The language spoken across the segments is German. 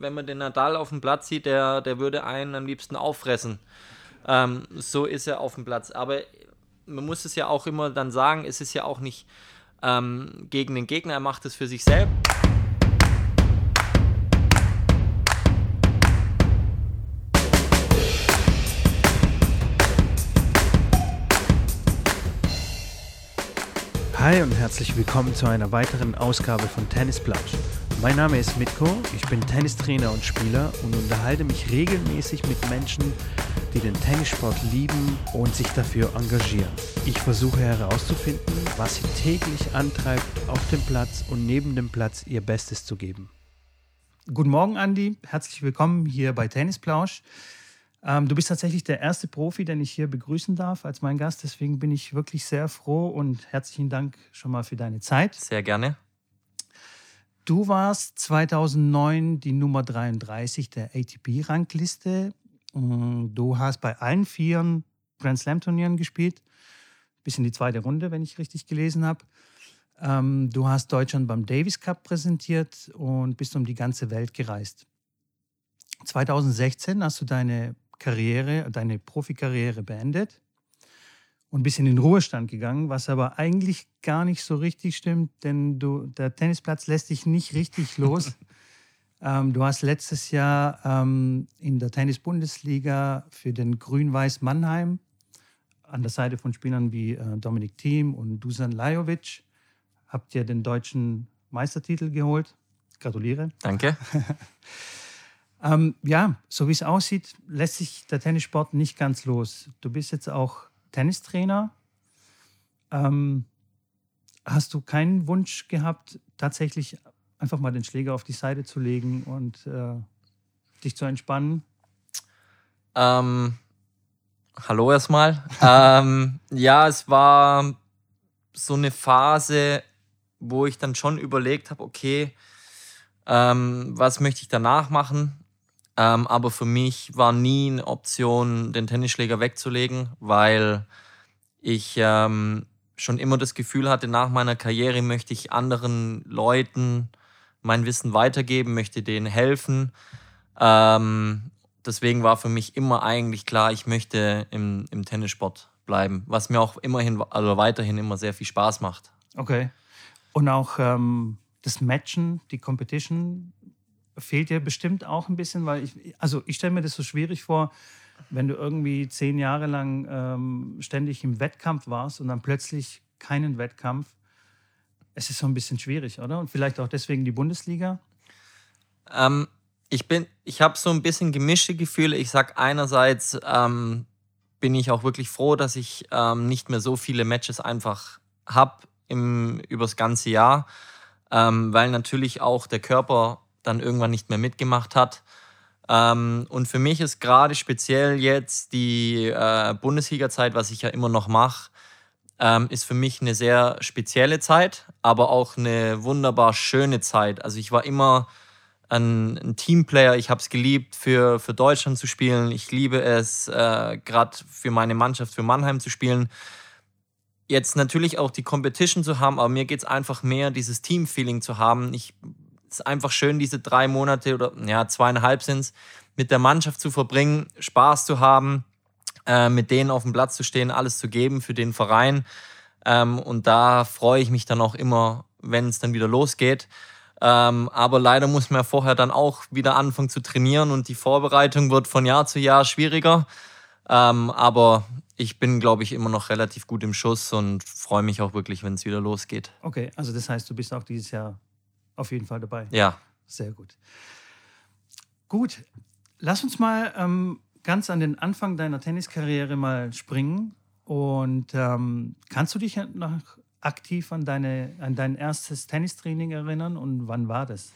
Wenn man den Nadal auf dem Platz sieht, der, der würde einen am liebsten auffressen. Ähm, so ist er auf dem Platz. Aber man muss es ja auch immer dann sagen, es ist ja auch nicht ähm, gegen den Gegner, er macht es für sich selbst. Hi und herzlich willkommen zu einer weiteren Ausgabe von Tennisplausch. Mein Name ist Mitko, ich bin Tennistrainer und Spieler und unterhalte mich regelmäßig mit Menschen, die den Tennissport lieben und sich dafür engagieren. Ich versuche herauszufinden, was sie täglich antreibt, auf dem Platz und neben dem Platz ihr Bestes zu geben. Guten Morgen, Andi. Herzlich willkommen hier bei Tennisplausch. Ähm, du bist tatsächlich der erste Profi, den ich hier begrüßen darf als mein Gast. Deswegen bin ich wirklich sehr froh und herzlichen Dank schon mal für deine Zeit. Sehr gerne. Du warst 2009 die Nummer 33 der ATP-Rangliste. Mm, du hast bei allen vier Grand Slam-Turnieren gespielt, bis in die zweite Runde, wenn ich richtig gelesen habe. Ähm, du hast Deutschland beim Davis Cup präsentiert und bist um die ganze Welt gereist. 2016 hast du deine Karriere, deine Profikarriere beendet und bist in den Ruhestand gegangen, was aber eigentlich gar nicht so richtig stimmt, denn du, der Tennisplatz lässt dich nicht richtig los. ähm, du hast letztes Jahr ähm, in der Tennis-Bundesliga für den Grün-Weiß Mannheim an der Seite von Spielern wie äh, Dominik Thiem und Dusan Lajovic habt ihr den deutschen Meistertitel geholt. Gratuliere. Danke. ähm, ja, so wie es aussieht, lässt sich der Tennissport nicht ganz los. Du bist jetzt auch Tennistrainer. Ähm, hast du keinen Wunsch gehabt, tatsächlich einfach mal den Schläger auf die Seite zu legen und äh, dich zu entspannen? Ähm, hallo erstmal. ähm, ja, es war so eine Phase, wo ich dann schon überlegt habe, okay, ähm, was möchte ich danach machen? Ähm, aber für mich war nie eine Option, den Tennisschläger wegzulegen, weil ich ähm, schon immer das Gefühl hatte, nach meiner Karriere möchte ich anderen Leuten mein Wissen weitergeben, möchte denen helfen. Ähm, deswegen war für mich immer eigentlich klar, ich möchte im, im Tennissport bleiben, was mir auch immerhin, also weiterhin immer sehr viel Spaß macht. Okay. Und auch ähm, das Matchen, die Competition, fehlt dir bestimmt auch ein bisschen, weil ich, also ich stelle mir das so schwierig vor, wenn du irgendwie zehn Jahre lang ähm, ständig im Wettkampf warst und dann plötzlich keinen Wettkampf. Es ist so ein bisschen schwierig, oder? Und vielleicht auch deswegen die Bundesliga? Ähm, ich bin, ich habe so ein bisschen gemischte Gefühle. Ich sage einerseits ähm, bin ich auch wirklich froh, dass ich ähm, nicht mehr so viele Matches einfach habe übers ganze Jahr, ähm, weil natürlich auch der Körper dann irgendwann nicht mehr mitgemacht hat. Ähm, und für mich ist gerade speziell jetzt die äh, Bundesliga-Zeit, was ich ja immer noch mache, ähm, ist für mich eine sehr spezielle Zeit, aber auch eine wunderbar schöne Zeit. Also ich war immer ein, ein Teamplayer, ich habe es geliebt, für, für Deutschland zu spielen. Ich liebe es, äh, gerade für meine Mannschaft, für Mannheim zu spielen. Jetzt natürlich auch die Competition zu haben, aber mir geht es einfach mehr, dieses Team-Feeling zu haben. Ich ist einfach schön, diese drei Monate oder ja, zweieinhalb sind es, mit der Mannschaft zu verbringen, Spaß zu haben, äh, mit denen auf dem Platz zu stehen, alles zu geben für den Verein. Ähm, und da freue ich mich dann auch immer, wenn es dann wieder losgeht. Ähm, aber leider muss man ja vorher dann auch wieder anfangen zu trainieren und die Vorbereitung wird von Jahr zu Jahr schwieriger. Ähm, aber ich bin, glaube ich, immer noch relativ gut im Schuss und freue mich auch wirklich, wenn es wieder losgeht. Okay, also das heißt, du bist auch dieses Jahr auf jeden Fall dabei. Ja. Sehr gut. Gut, lass uns mal ähm, ganz an den Anfang deiner Tenniskarriere mal springen. Und ähm, kannst du dich noch aktiv an, deine, an dein erstes Tennistraining erinnern und wann war das?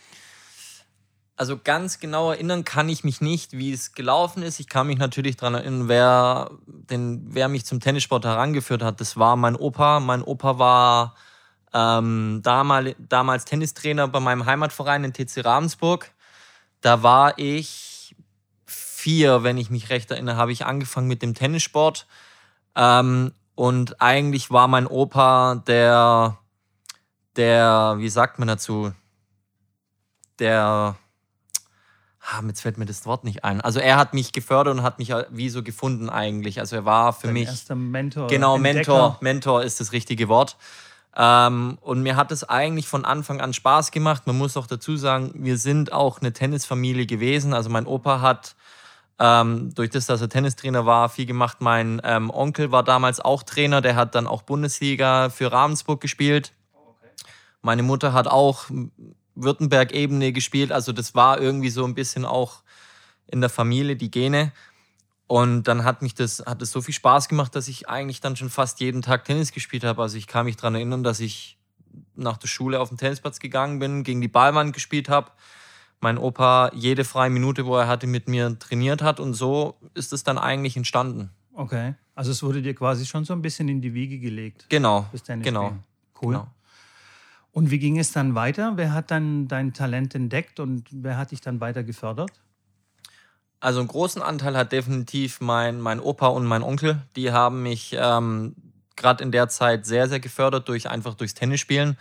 Also ganz genau erinnern kann ich mich nicht, wie es gelaufen ist. Ich kann mich natürlich daran erinnern, wer, den, wer mich zum Tennissport herangeführt hat. Das war mein Opa. Mein Opa war ähm, damals, damals Tennistrainer bei meinem Heimatverein in TC Ravensburg. Da war ich vier, wenn ich mich recht erinnere, habe ich angefangen mit dem Tennissport. Ähm, und eigentlich war mein Opa der, der, wie sagt man dazu, der ah, jetzt fällt mir das Wort nicht ein. Also er hat mich gefördert und hat mich wie so gefunden eigentlich. Also er war für Dein mich. erster Mentor. Genau, Entdecker. Mentor. Mentor ist das richtige Wort. Ähm, und mir hat es eigentlich von Anfang an Spaß gemacht. Man muss auch dazu sagen, wir sind auch eine Tennisfamilie gewesen. Also mein Opa hat ähm, durch das, dass er Tennistrainer war, viel gemacht. Mein ähm, Onkel war damals auch Trainer, der hat dann auch Bundesliga für Ravensburg gespielt. Meine Mutter hat auch Württemberg-Ebene gespielt. Also das war irgendwie so ein bisschen auch in der Familie die Gene. Und dann hat mich das, hat es so viel Spaß gemacht, dass ich eigentlich dann schon fast jeden Tag Tennis gespielt habe. Also ich kann mich daran erinnern, dass ich nach der Schule auf den Tennisplatz gegangen bin, gegen die Ballwand gespielt habe. Mein Opa jede freie Minute, wo er hatte, mit mir trainiert hat. Und so ist es dann eigentlich entstanden. Okay. Also es wurde dir quasi schon so ein bisschen in die Wiege gelegt. Genau. Genau. spielen. Cool. genau. Und wie ging es dann weiter? Wer hat dann dein Talent entdeckt und wer hat dich dann weiter gefördert? Also einen großen Anteil hat definitiv mein, mein Opa und mein Onkel. Die haben mich ähm, gerade in der Zeit sehr, sehr gefördert, durch, einfach durchs Tennisspielen.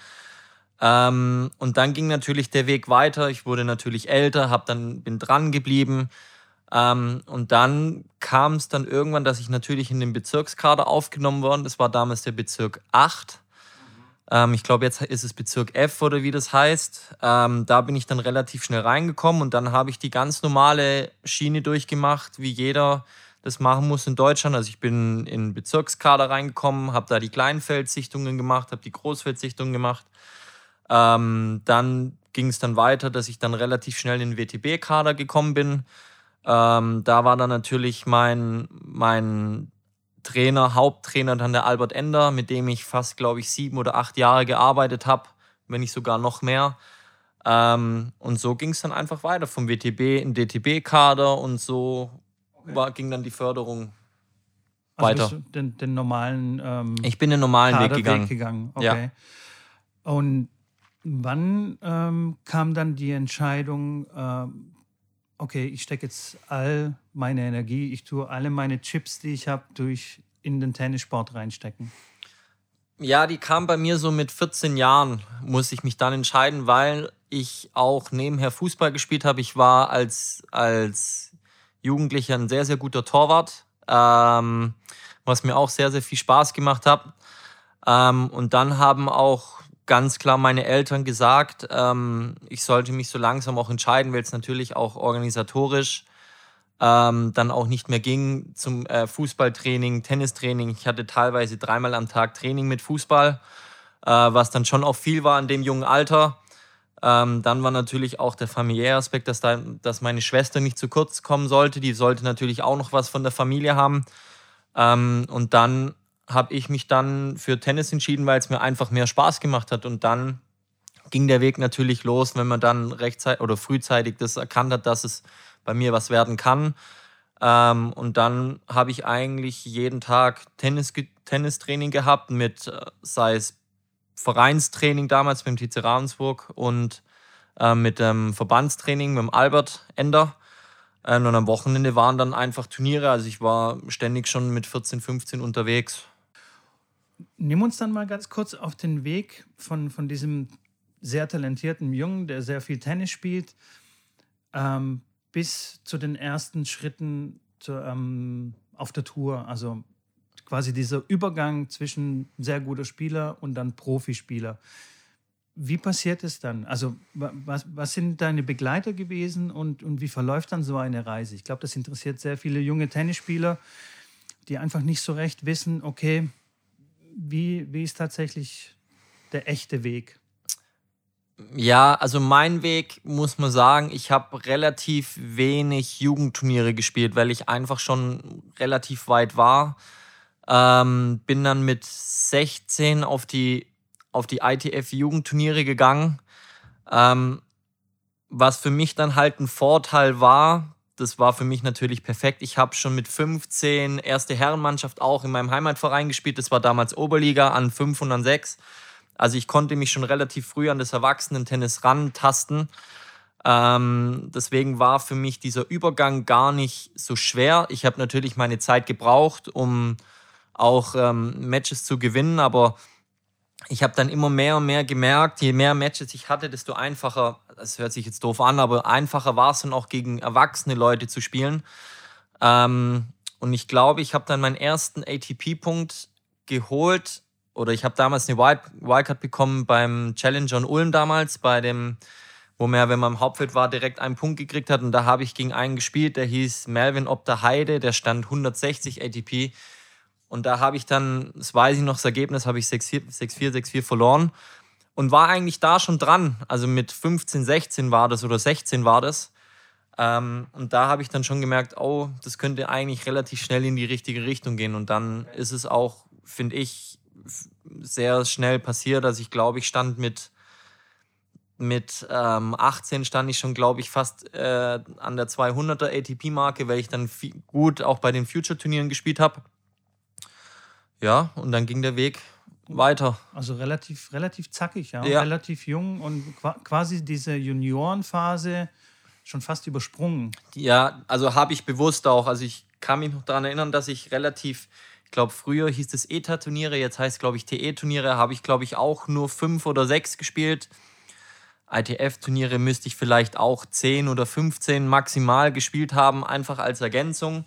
Ähm, und dann ging natürlich der Weg weiter. Ich wurde natürlich älter, hab dann, bin dran geblieben. Ähm, und dann kam es dann irgendwann, dass ich natürlich in den Bezirkskader aufgenommen worden. Das war damals der Bezirk 8. Ähm, ich glaube, jetzt ist es Bezirk F oder wie das heißt. Ähm, da bin ich dann relativ schnell reingekommen und dann habe ich die ganz normale Schiene durchgemacht, wie jeder das machen muss in Deutschland. Also ich bin in Bezirkskader reingekommen, habe da die Kleinfeldsichtungen gemacht, habe die Großfeldsichtungen gemacht. Ähm, dann ging es dann weiter, dass ich dann relativ schnell in den WTB-Kader gekommen bin. Ähm, da war dann natürlich mein, mein Trainer, Haupttrainer dann der Albert Ender, mit dem ich fast, glaube ich, sieben oder acht Jahre gearbeitet habe, wenn nicht sogar noch mehr. Ähm, und so ging es dann einfach weiter vom WTB in DTB-Kader und so war, ging dann die Förderung weiter. Also du den, den normalen ähm, Ich bin den normalen Weg gegangen. gegangen. Ja. Okay. Und wann ähm, kam dann die Entscheidung, ähm, okay, ich stecke jetzt all meine Energie, ich tue alle meine Chips, die ich habe, durch in den Tennissport reinstecken? Ja, die kam bei mir so mit 14 Jahren, muss ich mich dann entscheiden, weil ich auch nebenher Fußball gespielt habe. Ich war als, als Jugendlicher ein sehr, sehr guter Torwart, ähm, was mir auch sehr, sehr viel Spaß gemacht hat. Ähm, und dann haben auch ganz klar meine Eltern gesagt, ähm, ich sollte mich so langsam auch entscheiden, weil es natürlich auch organisatorisch ähm, dann auch nicht mehr ging zum äh, Fußballtraining, Tennistraining. Ich hatte teilweise dreimal am Tag Training mit Fußball, äh, was dann schon auch viel war in dem jungen Alter. Ähm, dann war natürlich auch der familiäre Aspekt, dass, da, dass meine Schwester nicht zu kurz kommen sollte. Die sollte natürlich auch noch was von der Familie haben. Ähm, und dann habe ich mich dann für Tennis entschieden, weil es mir einfach mehr Spaß gemacht hat. Und dann ging der Weg natürlich los, wenn man dann rechtzeitig oder frühzeitig das erkannt hat, dass es bei mir was werden kann. Ähm, und dann habe ich eigentlich jeden Tag Tennis, Tennistraining gehabt, mit äh, sei es Vereinstraining damals beim TC Ravensburg und äh, mit dem Verbandstraining mit dem Albert Ender. Ähm, und am Wochenende waren dann einfach Turniere. Also ich war ständig schon mit 14, 15 unterwegs. Nimm uns dann mal ganz kurz auf den Weg von, von diesem sehr talentierten Jungen, der sehr viel Tennis spielt, ähm, bis zu den ersten Schritten zu, ähm, auf der Tour. Also quasi dieser Übergang zwischen sehr guter Spieler und dann Profispieler. Wie passiert es dann? Also wa- was, was sind deine Begleiter gewesen und, und wie verläuft dann so eine Reise? Ich glaube, das interessiert sehr viele junge Tennisspieler, die einfach nicht so recht wissen, okay, wie, wie ist tatsächlich der echte Weg? Ja, also mein Weg muss man sagen, ich habe relativ wenig Jugendturniere gespielt, weil ich einfach schon relativ weit war. Ähm, bin dann mit 16 auf die, auf die ITF-Jugendturniere gegangen. Ähm, was für mich dann halt ein Vorteil war, das war für mich natürlich perfekt. Ich habe schon mit 15 erste Herrenmannschaft auch in meinem Heimatverein gespielt. Das war damals Oberliga an 5 und an 6. Also ich konnte mich schon relativ früh an das Erwachsenen-Tennis rantasten. Ähm, deswegen war für mich dieser Übergang gar nicht so schwer. Ich habe natürlich meine Zeit gebraucht, um auch ähm, Matches zu gewinnen, aber ich habe dann immer mehr und mehr gemerkt, je mehr Matches ich hatte, desto einfacher, das hört sich jetzt doof an, aber einfacher war es dann auch gegen erwachsene Leute zu spielen. Ähm, und ich glaube, ich habe dann meinen ersten ATP-Punkt geholt oder ich habe damals eine Wildcard bekommen beim Challenger in Ulm damals, bei dem, wo man, wenn man im Hauptfeld war, direkt einen Punkt gekriegt hat. Und da habe ich gegen einen gespielt, der hieß Melvin Opter Heide, der stand 160 ATP. Und da habe ich dann, das weiß ich noch, das Ergebnis habe ich 6-4, 6-4 verloren und war eigentlich da schon dran. Also mit 15, 16 war das oder 16 war das. Ähm, und da habe ich dann schon gemerkt, oh, das könnte eigentlich relativ schnell in die richtige Richtung gehen. Und dann ist es auch, finde ich, sehr schnell passiert. Also ich glaube, ich stand mit, mit ähm, 18 stand ich schon, glaube ich, fast äh, an der 200er ATP-Marke, weil ich dann gut auch bei den Future-Turnieren gespielt habe. Ja, und dann ging der Weg weiter. Also relativ, relativ zackig, ja. ja. Relativ jung und quasi diese Juniorenphase schon fast übersprungen. Ja, also habe ich bewusst auch. Also ich kann mich noch daran erinnern, dass ich relativ, ich glaube, früher hieß es ETA-Turniere, jetzt heißt es, glaube ich, TE-Turniere, habe ich, glaube ich, auch nur fünf oder sechs gespielt. ITF-Turniere müsste ich vielleicht auch zehn oder 15 maximal gespielt haben, einfach als Ergänzung.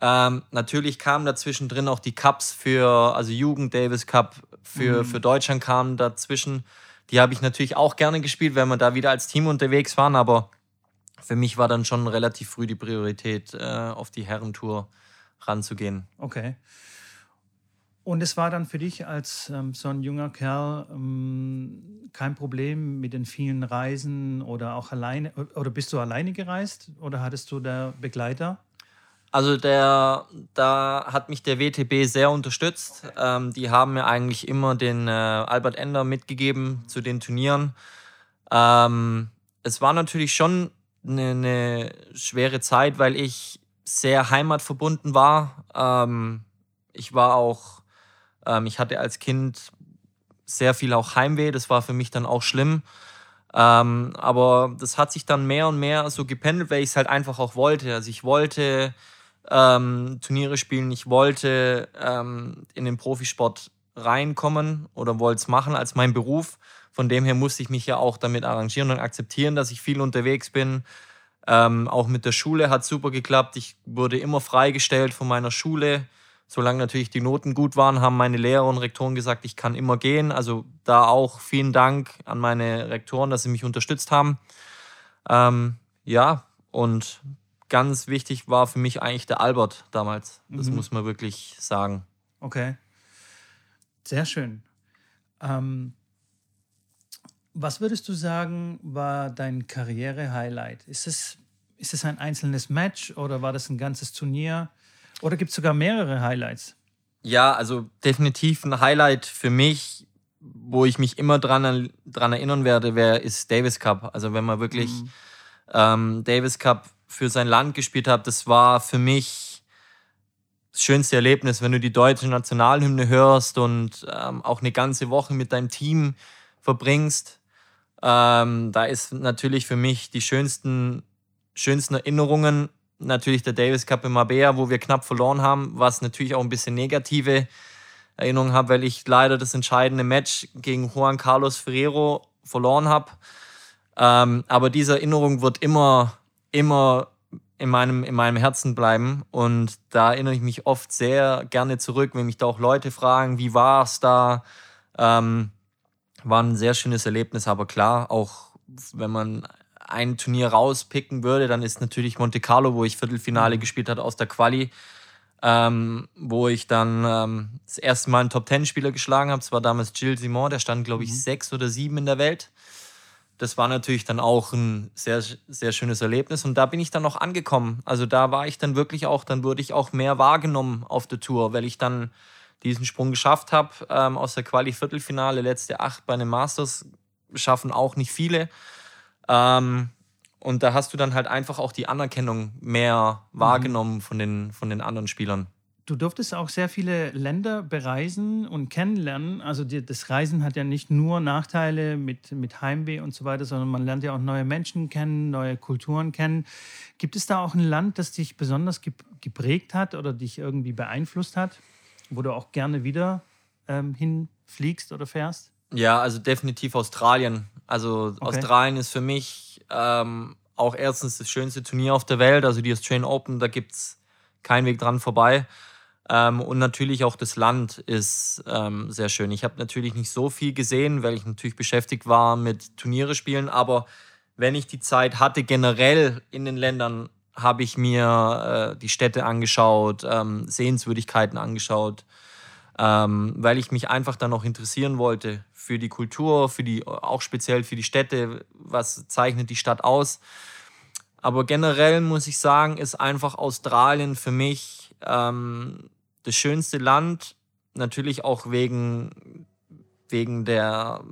Ähm, natürlich kamen dazwischen drin auch die Cups für, also Jugend Davis Cup für, mhm. für Deutschland kamen dazwischen. Die habe ich natürlich auch gerne gespielt, wenn wir da wieder als Team unterwegs waren, aber für mich war dann schon relativ früh die Priorität, äh, auf die Herrentour ranzugehen. Okay. Und es war dann für dich als ähm, so ein junger Kerl ähm, kein Problem mit den vielen Reisen oder auch alleine, oder bist du alleine gereist oder hattest du da Begleiter? Also der, da hat mich der WTB sehr unterstützt. Ähm, die haben mir eigentlich immer den äh, Albert Ender mitgegeben zu den Turnieren. Ähm, es war natürlich schon eine, eine, schwere Zeit, weil ich sehr heimatverbunden war. Ähm, ich war auch, ähm, ich hatte als Kind sehr viel auch Heimweh. Das war für mich dann auch schlimm. Ähm, aber das hat sich dann mehr und mehr so gependelt, weil ich es halt einfach auch wollte. Also ich wollte ähm, Turniere spielen. Ich wollte ähm, in den Profisport reinkommen oder wollte es machen als mein Beruf. Von dem her musste ich mich ja auch damit arrangieren und akzeptieren, dass ich viel unterwegs bin. Ähm, auch mit der Schule hat super geklappt. Ich wurde immer freigestellt von meiner Schule. Solange natürlich die Noten gut waren, haben meine Lehrer und Rektoren gesagt, ich kann immer gehen. Also da auch vielen Dank an meine Rektoren, dass sie mich unterstützt haben. Ähm, ja, und ganz wichtig war für mich eigentlich der Albert damals. Das mhm. muss man wirklich sagen. Okay. Sehr schön. Ähm, was würdest du sagen, war dein Karriere-Highlight? Ist es, ist es ein einzelnes Match oder war das ein ganzes Turnier? Oder gibt es sogar mehrere Highlights? Ja, also definitiv ein Highlight für mich, wo ich mich immer dran, dran erinnern werde, wer ist Davis Cup. Also wenn man wirklich mhm. ähm, Davis Cup für sein Land gespielt habe, das war für mich das schönste Erlebnis, wenn du die deutsche Nationalhymne hörst und ähm, auch eine ganze Woche mit deinem Team verbringst. Ähm, da ist natürlich für mich die schönsten, schönsten Erinnerungen natürlich der Davis Cup in Marbella, wo wir knapp verloren haben, was natürlich auch ein bisschen negative Erinnerungen habe, weil ich leider das entscheidende Match gegen Juan Carlos Ferrero verloren habe. Ähm, aber diese Erinnerung wird immer immer in meinem, in meinem Herzen bleiben. Und da erinnere ich mich oft sehr gerne zurück, wenn mich da auch Leute fragen, wie war es da? Ähm, war ein sehr schönes Erlebnis, aber klar, auch wenn man ein Turnier rauspicken würde, dann ist natürlich Monte Carlo, wo ich Viertelfinale mhm. gespielt habe aus der Quali, ähm, wo ich dann ähm, das erste Mal einen Top-Ten-Spieler geschlagen habe. Es war damals Gilles Simon, der stand, glaube ich, mhm. sechs oder sieben in der Welt das war natürlich dann auch ein sehr, sehr schönes Erlebnis. Und da bin ich dann noch angekommen. Also da war ich dann wirklich auch, dann wurde ich auch mehr wahrgenommen auf der Tour, weil ich dann diesen Sprung geschafft habe ähm, aus der Quali-Viertelfinale, letzte acht bei einem Masters, schaffen auch nicht viele. Ähm, und da hast du dann halt einfach auch die Anerkennung mehr mhm. wahrgenommen mhm. von, den, von den anderen Spielern. Du durftest auch sehr viele Länder bereisen und kennenlernen. Also die, das Reisen hat ja nicht nur Nachteile mit, mit Heimweh und so weiter, sondern man lernt ja auch neue Menschen kennen, neue Kulturen kennen. Gibt es da auch ein Land, das dich besonders geprägt hat oder dich irgendwie beeinflusst hat, wo du auch gerne wieder ähm, hinfliegst oder fährst? Ja, also definitiv Australien. Also okay. Australien ist für mich ähm, auch erstens das schönste Turnier auf der Welt. Also die Australian Open, da gibt es keinen Weg dran vorbei. Ähm, und natürlich auch das Land ist ähm, sehr schön. Ich habe natürlich nicht so viel gesehen, weil ich natürlich beschäftigt war mit Turniere spielen. Aber wenn ich die Zeit hatte, generell in den Ländern, habe ich mir äh, die Städte angeschaut, ähm, Sehenswürdigkeiten angeschaut, ähm, weil ich mich einfach dann noch interessieren wollte für die Kultur, für die, auch speziell für die Städte. Was zeichnet die Stadt aus? Aber generell muss ich sagen, ist einfach Australien für mich ähm, das schönste Land, natürlich auch wegen, wegen, der,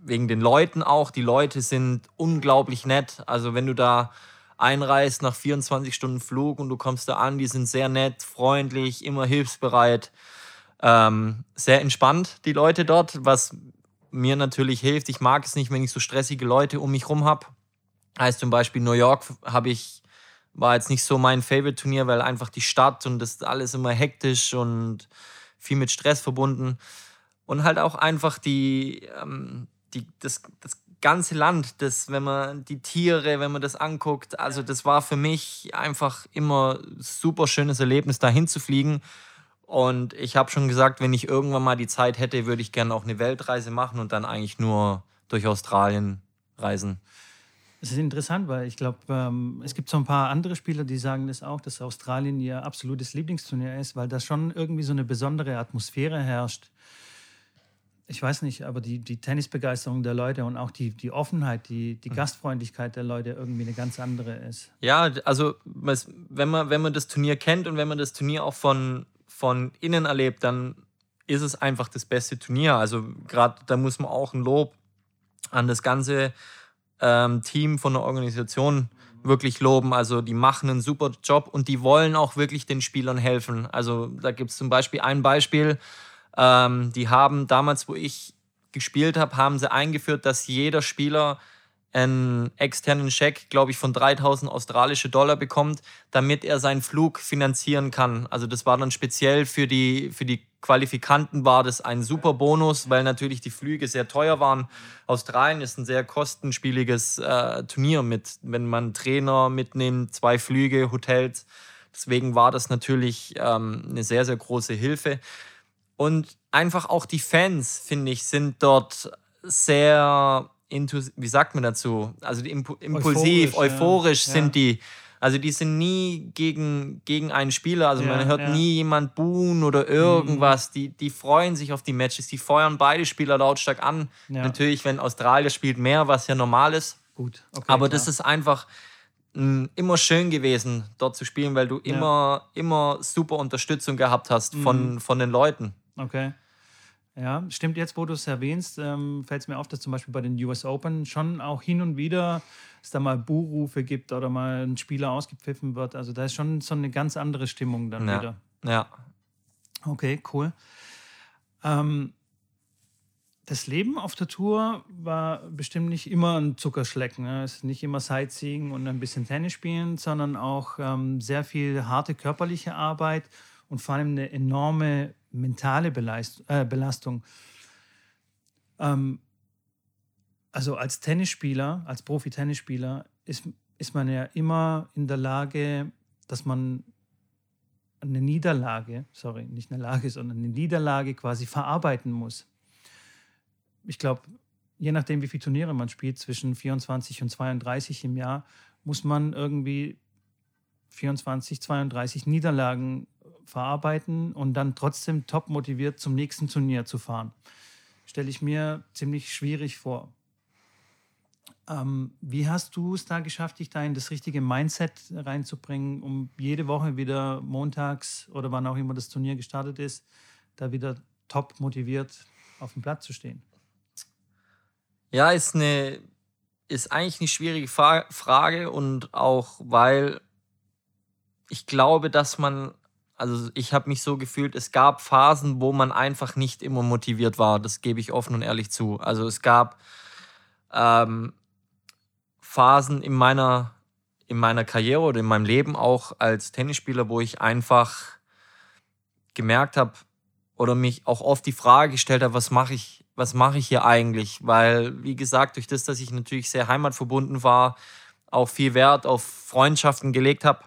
wegen den Leuten auch. Die Leute sind unglaublich nett. Also wenn du da einreist nach 24 Stunden Flug und du kommst da an, die sind sehr nett, freundlich, immer hilfsbereit. Ähm, sehr entspannt, die Leute dort, was mir natürlich hilft. Ich mag es nicht, wenn ich so stressige Leute um mich herum habe. Heißt zum Beispiel New York habe ich war jetzt nicht so mein Favorite-Turnier, weil einfach die Stadt und das alles immer hektisch und viel mit Stress verbunden. Und halt auch einfach die, ähm, die, das, das ganze Land, das, wenn man die Tiere, wenn man das anguckt, also das war für mich einfach immer super schönes Erlebnis, dahin zu fliegen. Und ich habe schon gesagt, wenn ich irgendwann mal die Zeit hätte, würde ich gerne auch eine Weltreise machen und dann eigentlich nur durch Australien reisen. Es ist interessant, weil ich glaube, ähm, es gibt so ein paar andere Spieler, die sagen das auch, dass Australien ihr absolutes Lieblingsturnier ist, weil da schon irgendwie so eine besondere Atmosphäre herrscht. Ich weiß nicht, aber die, die Tennisbegeisterung der Leute und auch die, die Offenheit, die, die mhm. Gastfreundlichkeit der Leute irgendwie eine ganz andere ist. Ja, also wenn man, wenn man das Turnier kennt und wenn man das Turnier auch von, von innen erlebt, dann ist es einfach das beste Turnier. Also gerade da muss man auch ein Lob an das ganze ähm, Team von der Organisation wirklich loben. Also die machen einen super Job und die wollen auch wirklich den Spielern helfen. Also da gibt es zum Beispiel ein Beispiel, ähm, die haben damals, wo ich gespielt habe, haben sie eingeführt, dass jeder Spieler einen externen Scheck, glaube ich, von 3000 australische Dollar bekommt, damit er seinen Flug finanzieren kann. Also das war dann speziell für die, für die Qualifikanten war das ein super Bonus, weil natürlich die Flüge sehr teuer waren. Australien ist ein sehr kostenspieliges äh, Turnier mit, wenn man Trainer mitnimmt, zwei Flüge, Hotels. Deswegen war das natürlich ähm, eine sehr, sehr große Hilfe. Und einfach auch die Fans, finde ich, sind dort sehr, wie sagt man dazu? Also impulsiv, euphorisch, euphorisch ja. sind die. Also die sind nie gegen, gegen einen Spieler. Also ja, man hört ja. nie jemand buhen oder irgendwas. Mhm. Die, die freuen sich auf die Matches. Die feuern beide Spieler lautstark an. Ja. Natürlich, wenn Australier spielt mehr, was ja normal ist. Gut. Okay, Aber klar. das ist einfach mh, immer schön gewesen, dort zu spielen, weil du immer, immer super Unterstützung gehabt hast von, mhm. von den Leuten. Okay. Ja, stimmt jetzt, wo du es erwähnst, ähm, fällt es mir auf, dass zum Beispiel bei den US Open schon auch hin und wieder es da mal Buhrufe gibt oder mal ein Spieler ausgepfiffen wird. Also da ist schon so eine ganz andere Stimmung dann ja. wieder. Ja. Okay, cool. Ähm, das Leben auf der Tour war bestimmt nicht immer ein Zuckerschlecken. Ne? Es ist nicht immer Sightseeing und ein bisschen Tennis spielen, sondern auch ähm, sehr viel harte körperliche Arbeit und vor allem eine enorme mentale äh, Belastung. Ähm, also als Tennisspieler, als Profi-Tennisspieler ist, ist man ja immer in der Lage, dass man eine Niederlage, sorry, nicht eine Lage, sondern eine Niederlage quasi verarbeiten muss. Ich glaube, je nachdem, wie viele Turniere man spielt, zwischen 24 und 32 im Jahr, muss man irgendwie 24, 32 Niederlagen verarbeiten und dann trotzdem top motiviert zum nächsten Turnier zu fahren. Stelle ich mir ziemlich schwierig vor. Ähm, wie hast du es da geschafft, dich da in das richtige Mindset reinzubringen, um jede Woche wieder montags oder wann auch immer das Turnier gestartet ist, da wieder top motiviert auf dem Platz zu stehen? Ja, ist eine ist eigentlich eine schwierige Frage und auch weil ich glaube, dass man also ich habe mich so gefühlt, es gab Phasen, wo man einfach nicht immer motiviert war. Das gebe ich offen und ehrlich zu. Also es gab ähm, Phasen in meiner, in meiner Karriere oder in meinem Leben auch als Tennisspieler, wo ich einfach gemerkt habe, oder mich auch oft die Frage gestellt habe, was mache ich, was mache ich hier eigentlich? Weil, wie gesagt, durch das, dass ich natürlich sehr heimatverbunden war, auch viel Wert auf Freundschaften gelegt habe,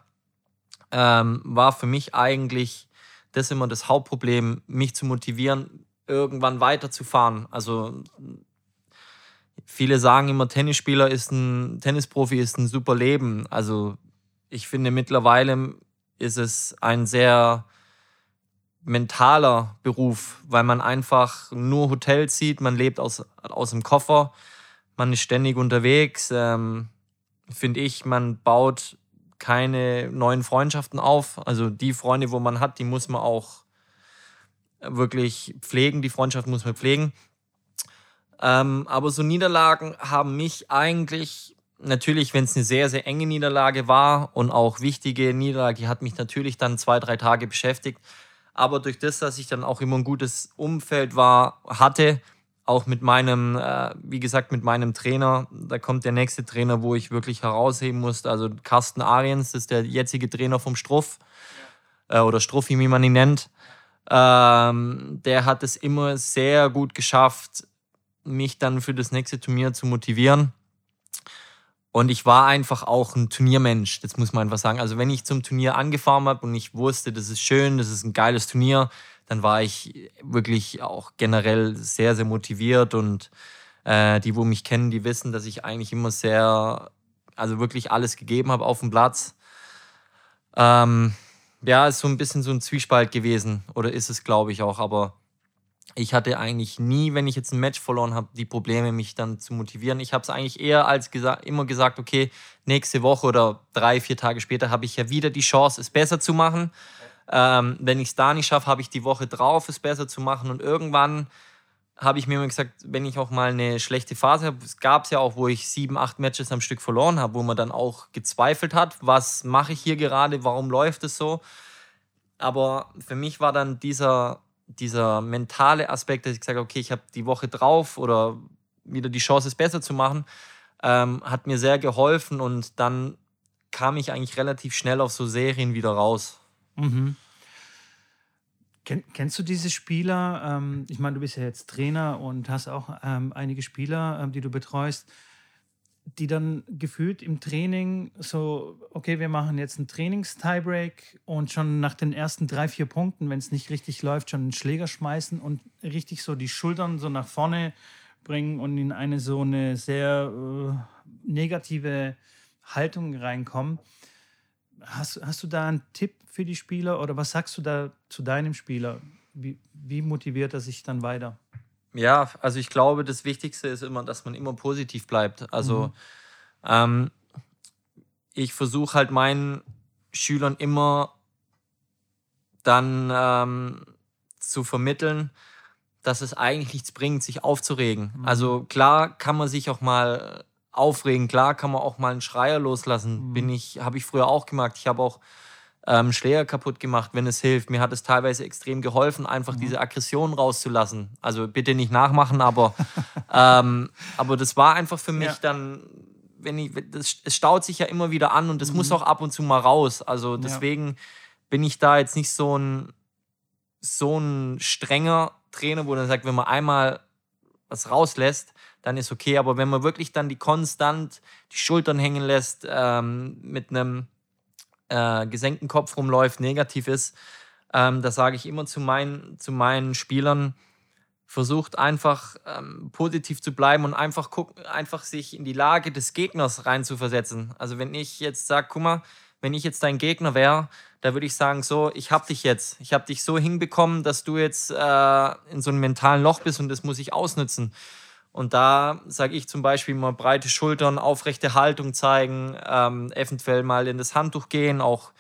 ähm, war für mich eigentlich das immer das Hauptproblem, mich zu motivieren, irgendwann weiterzufahren. Also viele sagen immer, Tennisspieler ist ein Tennisprofi ist ein super Leben. Also ich finde mittlerweile ist es ein sehr mentaler Beruf, weil man einfach nur Hotels sieht, man lebt aus, aus dem Koffer, man ist ständig unterwegs. Ähm, Finde ich, man baut keine neuen Freundschaften auf. Also die Freunde, wo man hat, die muss man auch wirklich pflegen. Die Freundschaft muss man pflegen. Ähm, aber so Niederlagen haben mich eigentlich, natürlich, wenn es eine sehr, sehr enge Niederlage war und auch wichtige Niederlage, hat mich natürlich dann zwei, drei Tage beschäftigt. Aber durch das, dass ich dann auch immer ein gutes Umfeld war, hatte, auch mit meinem, äh, wie gesagt, mit meinem Trainer, da kommt der nächste Trainer, wo ich wirklich herausheben musste. Also Carsten Ariens, das ist der jetzige Trainer vom Struff äh, oder Struffi, wie man ihn nennt. Ähm, der hat es immer sehr gut geschafft, mich dann für das nächste Turnier zu motivieren. Und ich war einfach auch ein Turniermensch, das muss man einfach sagen. Also wenn ich zum Turnier angefahren habe und ich wusste, das ist schön, das ist ein geiles Turnier, dann war ich wirklich auch generell sehr, sehr motiviert. Und äh, die, wo mich kennen, die wissen, dass ich eigentlich immer sehr, also wirklich alles gegeben habe auf dem Platz. Ähm, ja, ist so ein bisschen so ein Zwiespalt gewesen. Oder ist es, glaube ich, auch. Aber ich hatte eigentlich nie, wenn ich jetzt ein Match verloren habe, die Probleme, mich dann zu motivieren. Ich habe es eigentlich eher als gesa immer gesagt, okay, nächste Woche oder drei, vier Tage später habe ich ja wieder die Chance, es besser zu machen. Ähm, wenn ich es da nicht schaffe, habe ich die Woche drauf, es besser zu machen. Und irgendwann habe ich mir immer gesagt, wenn ich auch mal eine schlechte Phase habe, es gab es ja auch, wo ich sieben, acht Matches am Stück verloren habe, wo man dann auch gezweifelt hat, was mache ich hier gerade, warum läuft es so. Aber für mich war dann dieser, dieser mentale Aspekt, dass ich gesagt habe, okay, ich habe die Woche drauf oder wieder die Chance, es besser zu machen, ähm, hat mir sehr geholfen und dann kam ich eigentlich relativ schnell auf so Serien wieder raus. Mhm. Ken, kennst du diese Spieler? Ähm, ich meine, du bist ja jetzt Trainer und hast auch ähm, einige Spieler, ähm, die du betreust, die dann gefühlt im Training so, okay, wir machen jetzt einen Trainings-Tiebreak und schon nach den ersten drei, vier Punkten, wenn es nicht richtig läuft, schon einen Schläger schmeißen und richtig so die Schultern so nach vorne bringen und in eine so eine sehr äh, negative Haltung reinkommen. Hast, hast du da einen Tipp für die Spieler oder was sagst du da zu deinem Spieler? Wie, wie motiviert er sich dann weiter? Ja, also ich glaube, das Wichtigste ist immer, dass man immer positiv bleibt. Also mhm. ähm, ich versuche halt meinen Schülern immer dann ähm, zu vermitteln, dass es eigentlich nichts bringt, sich aufzuregen. Mhm. Also klar kann man sich auch mal aufregen. Klar kann man auch mal einen Schreier loslassen. Mhm. Bin ich, habe ich früher auch gemacht. Ich habe auch ähm, Schläger kaputt gemacht, wenn es hilft. Mir hat es teilweise extrem geholfen, einfach mhm. diese Aggression rauszulassen. Also bitte nicht nachmachen, aber, ähm, aber das war einfach für mich ja. dann, wenn ich, das, es staut sich ja immer wieder an und das mhm. muss auch ab und zu mal raus. Also deswegen ja. bin ich da jetzt nicht so ein, so ein strenger Trainer, wo er sagt, wenn man einmal was rauslässt, dann ist okay. Aber wenn man wirklich dann die konstant die Schultern hängen lässt, ähm, mit einem äh, gesenkten Kopf rumläuft, negativ ist, ähm, da sage ich immer zu meinen, zu meinen Spielern, versucht einfach ähm, positiv zu bleiben und einfach, guck, einfach sich in die Lage des Gegners reinzuversetzen. Also wenn ich jetzt sage, guck mal, wenn ich jetzt dein Gegner wäre, da würde ich sagen, so, ich habe dich jetzt, ich habe dich so hinbekommen, dass du jetzt äh, in so einem mentalen Loch bist und das muss ich ausnutzen. Und da sage ich zum Beispiel mal breite Schultern, aufrechte Haltung zeigen, ähm, eventuell mal in das Handtuch gehen, auch,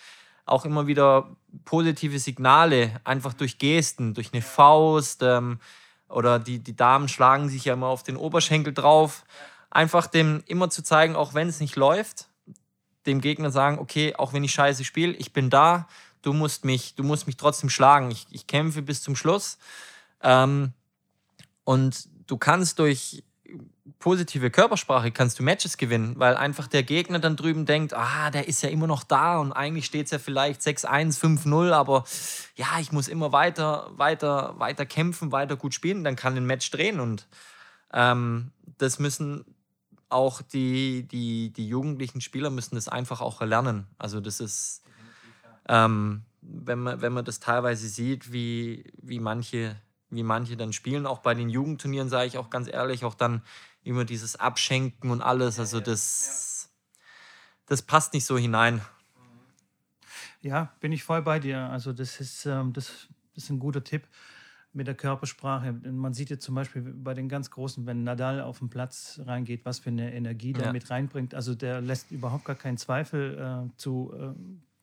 auch immer wieder positive Signale, einfach durch Gesten, durch eine Faust ähm, oder die, die Damen schlagen sich ja immer auf den Oberschenkel drauf. Einfach dem immer zu zeigen, auch wenn es nicht läuft, dem Gegner sagen, okay, auch wenn ich scheiße spiele, ich bin da, du musst mich, du musst mich trotzdem schlagen. Ich, ich kämpfe bis zum Schluss. Ähm, und du kannst durch positive Körpersprache kannst du Matches gewinnen, weil einfach der Gegner dann drüben denkt, ah, der ist ja immer noch da und eigentlich steht es ja vielleicht 6-1, 5-0, aber ja, ich muss immer weiter, weiter, weiter kämpfen, weiter gut spielen, dann kann ein Match drehen und ähm, das müssen auch die, die, die jugendlichen Spieler müssen das einfach auch erlernen. Also das ist, ähm, wenn, man, wenn man das teilweise sieht, wie, wie manche wie manche dann spielen. Auch bei den Jugendturnieren sage ich auch ganz ehrlich, auch dann immer dieses Abschenken und alles. Also das, das passt nicht so hinein. Ja, bin ich voll bei dir. Also das ist, ähm, das, ist ein guter Tipp mit der Körpersprache. Man sieht jetzt zum Beispiel bei den ganz Großen, wenn Nadal auf den Platz reingeht, was für eine Energie der ja. mit reinbringt. Also der lässt überhaupt gar keinen Zweifel äh, zu, äh,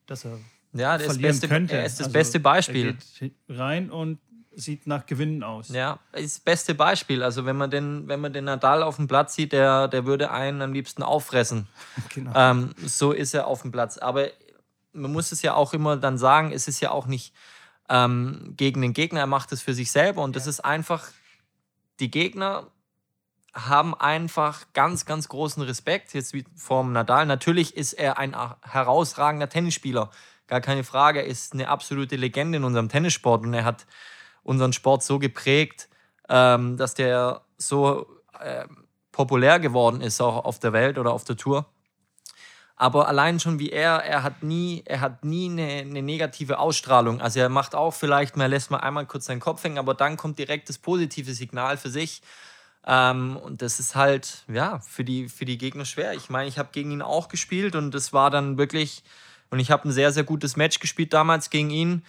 dass er ja, verlieren beste, könnte. Er ist das also beste Beispiel. Er geht rein und sieht nach Gewinnen aus. Ja, ist das beste Beispiel. Also wenn man den, wenn man den Nadal auf dem Platz sieht, der, der würde einen am liebsten auffressen. Genau. Ähm, so ist er auf dem Platz. Aber man muss es ja auch immer dann sagen, es ist ja auch nicht ähm, gegen den Gegner, er macht es für sich selber. Und ja. das ist einfach, die Gegner haben einfach ganz, ganz großen Respekt jetzt wie vom Nadal. Natürlich ist er ein herausragender Tennisspieler. Gar keine Frage, er ist eine absolute Legende in unserem Tennissport und er hat unseren Sport so geprägt, ähm, dass der so äh, populär geworden ist, auch auf der Welt oder auf der Tour. Aber allein schon wie er, er hat nie, er hat nie eine, eine negative Ausstrahlung. Also er macht auch vielleicht, man lässt mal einmal kurz seinen Kopf hängen, aber dann kommt direkt das positive Signal für sich. Ähm, und das ist halt, ja, für die, für die Gegner schwer. Ich meine, ich habe gegen ihn auch gespielt und das war dann wirklich, und ich habe ein sehr, sehr gutes Match gespielt damals gegen ihn.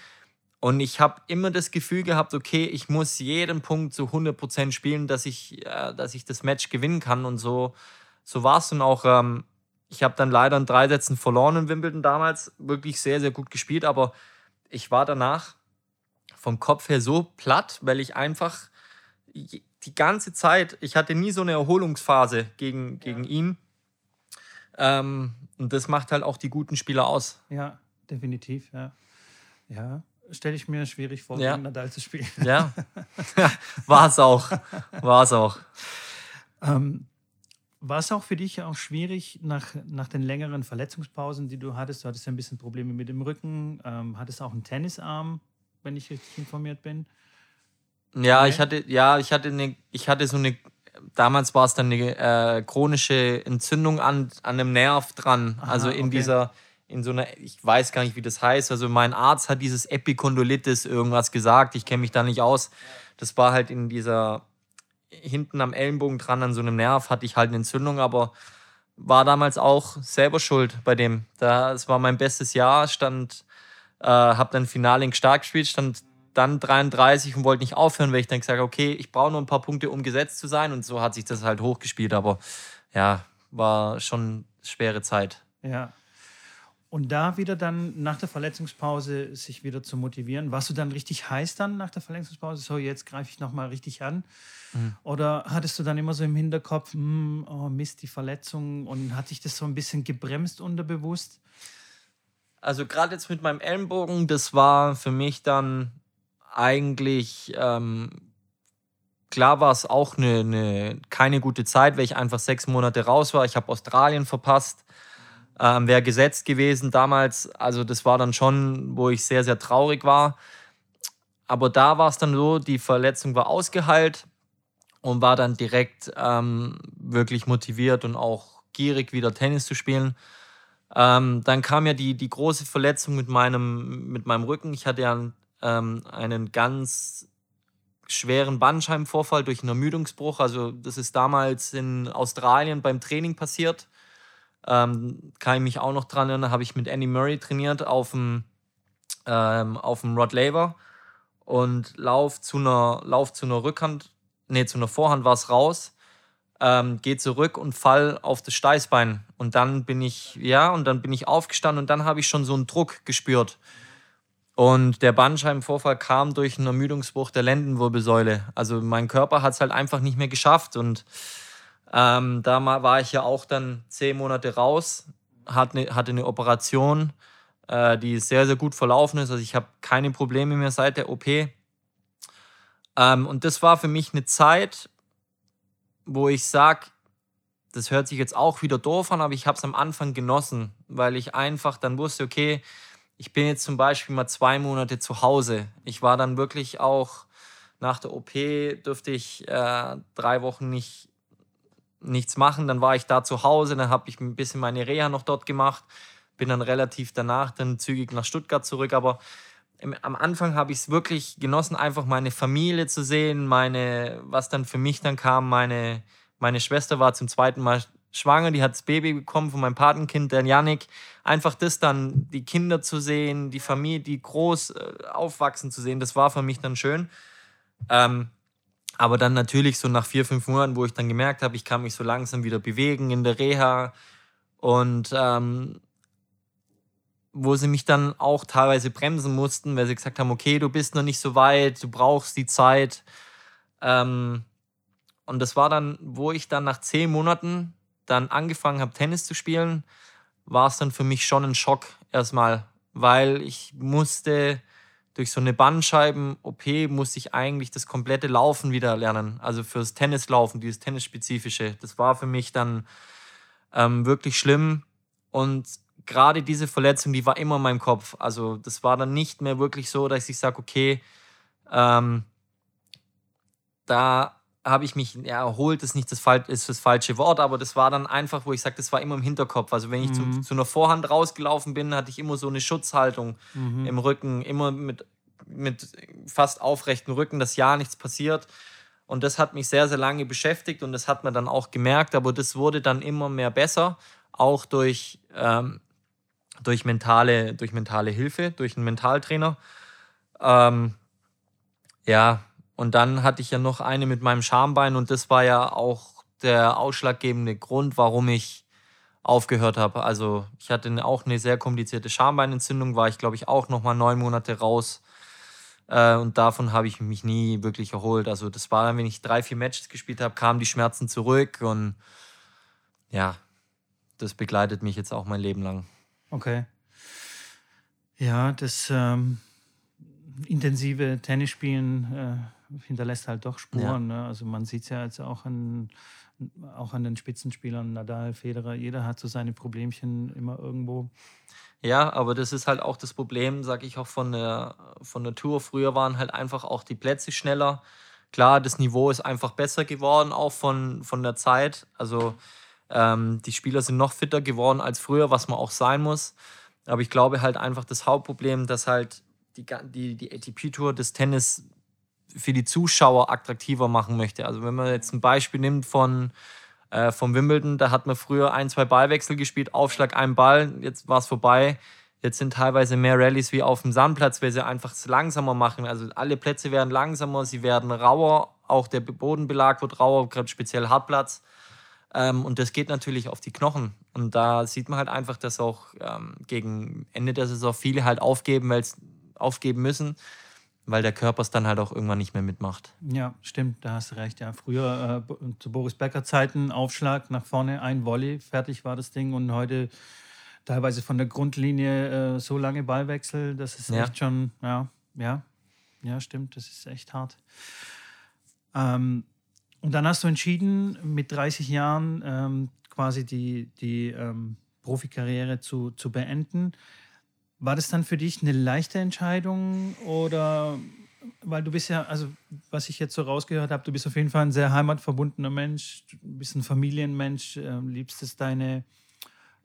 Und ich habe immer das Gefühl gehabt, okay, ich muss jeden Punkt zu 100% spielen, dass ich, äh, dass ich das Match gewinnen kann. Und so, so war es dann auch. Ähm, ich habe dann leider in drei Sätzen verloren in Wimbledon damals. Wirklich sehr, sehr gut gespielt. Aber ich war danach vom Kopf her so platt, weil ich einfach die ganze Zeit, ich hatte nie so eine Erholungsphase gegen, gegen ja. ihn. Ähm, und das macht halt auch die guten Spieler aus. Ja, definitiv, ja. Ja, stelle ich mir schwierig vor, ja. Nadal zu spielen. Ja, war es auch. War es auch. Ähm, war es auch für dich auch schwierig nach, nach den längeren Verletzungspausen, die du hattest? Du hattest ja ein bisschen Probleme mit dem Rücken, ähm, hattest auch einen Tennisarm, wenn ich richtig informiert bin. Ja, okay. ich hatte, ja, ich hatte eine, ich hatte so eine, damals war es dann eine äh, chronische Entzündung an, an einem Nerv dran. Aha, also in okay. dieser in so einer, ich weiß gar nicht, wie das heißt. Also mein Arzt hat dieses Epikondylitis irgendwas gesagt. Ich kenne mich da nicht aus. Das war halt in dieser, hinten am Ellenbogen dran an so einem Nerv hatte ich halt eine Entzündung, aber war damals auch selber schuld bei dem. Das war mein bestes Jahr, stand, äh, habe dann Finale in Stark gespielt, stand dann 33 und wollte nicht aufhören, weil ich dann gesagt habe, okay, ich brauche nur ein paar Punkte, um gesetzt zu sein. Und so hat sich das halt hochgespielt. Aber ja, war schon schwere Zeit. Ja. Und da wieder dann nach der Verletzungspause sich wieder zu motivieren. Warst du dann richtig heiß dann nach der Verletzungspause? So, jetzt greife ich nochmal richtig an. Mhm. Oder hattest du dann immer so im Hinterkopf, hm, oh Mist, die Verletzung und hat dich das so ein bisschen gebremst unterbewusst? Also gerade jetzt mit meinem Ellenbogen, das war für mich dann eigentlich, ähm, klar war es auch eine, eine, keine gute Zeit, weil ich einfach sechs Monate raus war. Ich habe Australien verpasst ähm, wäre gesetzt gewesen damals. Also das war dann schon, wo ich sehr, sehr traurig war. Aber da war es dann so, die Verletzung war ausgeheilt und war dann direkt ähm, wirklich motiviert und auch gierig, wieder Tennis zu spielen. Ähm, dann kam ja die, die große Verletzung mit meinem, mit meinem Rücken. Ich hatte ja ähm, einen ganz schweren Bandscheibenvorfall durch einen Ermüdungsbruch. Also das ist damals in Australien beim Training passiert. Ähm, kann ich mich auch noch dran erinnern, habe ich mit Andy Murray trainiert auf dem, ähm, auf dem Rod Laver und lauf zu einer, lauf zu einer Rückhand, nee, zu einer Vorhand war es raus, ähm, gehe zurück und fall auf das Steißbein. Und dann bin ich, ja, und dann bin ich aufgestanden und dann habe ich schon so einen Druck gespürt. Und der Bandscheibenvorfall kam durch einen Ermüdungsbruch der Lendenwirbelsäule. Also mein Körper hat es halt einfach nicht mehr geschafft und ähm, da war ich ja auch dann zehn Monate raus, hatte eine, hatte eine Operation, äh, die sehr, sehr gut verlaufen ist. Also ich habe keine Probleme mehr seit der OP. Ähm, und das war für mich eine Zeit, wo ich sage, das hört sich jetzt auch wieder doof an, aber ich habe es am Anfang genossen, weil ich einfach dann wusste, okay, ich bin jetzt zum Beispiel mal zwei Monate zu Hause. Ich war dann wirklich auch nach der OP, dürfte ich äh, drei Wochen nicht, nichts machen. Dann war ich da zu Hause, dann habe ich ein bisschen meine Reha noch dort gemacht, bin dann relativ danach dann zügig nach Stuttgart zurück. Aber im, am Anfang habe ich es wirklich genossen, einfach meine Familie zu sehen, meine, was dann für mich dann kam, meine, meine Schwester war zum zweiten Mal schwanger, die hat das Baby bekommen von meinem Patenkind, der Janik. Einfach das dann, die Kinder zu sehen, die Familie, die groß äh, aufwachsen zu sehen, das war für mich dann schön. Ähm, aber dann natürlich so nach vier, fünf Monaten, wo ich dann gemerkt habe, ich kann mich so langsam wieder bewegen in der Reha und ähm, wo sie mich dann auch teilweise bremsen mussten, weil sie gesagt haben, okay, du bist noch nicht so weit, du brauchst die Zeit. Ähm, und das war dann, wo ich dann nach zehn Monaten dann angefangen habe, Tennis zu spielen, war es dann für mich schon ein Schock erstmal, weil ich musste durch so eine Bandscheiben-OP musste ich eigentlich das komplette Laufen wieder lernen. Also fürs Tennislaufen, dieses Tennisspezifische. Das war für mich dann ähm, wirklich schlimm. Und gerade diese Verletzung, die war immer in meinem Kopf. Also das war dann nicht mehr wirklich so, dass ich sage, okay, ähm, da habe ich mich ja, erholt, ist nicht das, ist das falsche Wort, aber das war dann einfach, wo ich sage, das war immer im Hinterkopf. Also wenn ich mhm. zu, zu, einer Vorhand rausgelaufen bin, hatte ich immer so eine Schutzhaltung mhm. im Rücken, immer mit, mit fast aufrechten Rücken, dass ja nichts passiert. Und das hat mich sehr, sehr lange beschäftigt und das hat man dann auch gemerkt, aber das wurde dann immer mehr besser, auch durch, ähm, durch, mentale, durch mentale Hilfe, durch einen Mentaltrainer. Ähm, ja, und dann hatte ich ja noch eine mit meinem Schambein und das war ja auch der ausschlaggebende Grund, warum ich aufgehört habe. Also ich hatte auch eine sehr komplizierte Schambeinentzündung, war ich glaube ich auch noch mal neun Monate raus äh, und davon habe ich mich nie wirklich erholt. Also das war dann, wenn ich drei, vier Matches gespielt habe, kamen die Schmerzen zurück und ja, das begleitet mich jetzt auch mein Leben lang. Okay. Ja, das ähm, intensive Tennisspielen äh hinterlässt halt doch Spuren. Ja. Ne? Also man sieht es ja jetzt auch an, auch an den Spitzenspielern, Nadal, Federer, jeder hat so seine Problemchen immer irgendwo. Ja, aber das ist halt auch das Problem, sage ich auch von der, von der Tour. Früher waren halt einfach auch die Plätze schneller. Klar, das Niveau ist einfach besser geworden, auch von, von der Zeit. Also ähm, die Spieler sind noch fitter geworden als früher, was man auch sein muss. Aber ich glaube halt einfach das Hauptproblem, dass halt die, die, die ATP-Tour des Tennis für die Zuschauer attraktiver machen möchte. Also wenn man jetzt ein Beispiel nimmt von äh, vom Wimbledon, da hat man früher ein, zwei Ballwechsel gespielt, Aufschlag, ein Ball, jetzt war es vorbei. Jetzt sind teilweise mehr Rallyes wie auf dem Sandplatz, weil sie einfach langsamer machen. Also alle Plätze werden langsamer, sie werden rauer, auch der Bodenbelag wird rauer, gerade speziell Hartplatz. Ähm, und das geht natürlich auf die Knochen. Und da sieht man halt einfach, dass auch ähm, gegen Ende der Saison viele halt aufgeben, weil es aufgeben müssen weil der Körper es dann halt auch irgendwann nicht mehr mitmacht. Ja, stimmt, da hast du recht. Ja, früher äh, zu Boris Becker Zeiten Aufschlag nach vorne, ein Volley, fertig war das Ding und heute teilweise von der Grundlinie äh, so lange Ballwechsel, das ist ja. echt schon, ja, ja, ja, stimmt, das ist echt hart. Ähm, und dann hast du entschieden, mit 30 Jahren ähm, quasi die, die ähm, Profikarriere zu, zu beenden. War das dann für dich eine leichte Entscheidung oder weil du bist ja, also was ich jetzt so rausgehört habe, du bist auf jeden Fall ein sehr heimatverbundener Mensch, du bist ein Familienmensch, äh, liebst es, deine,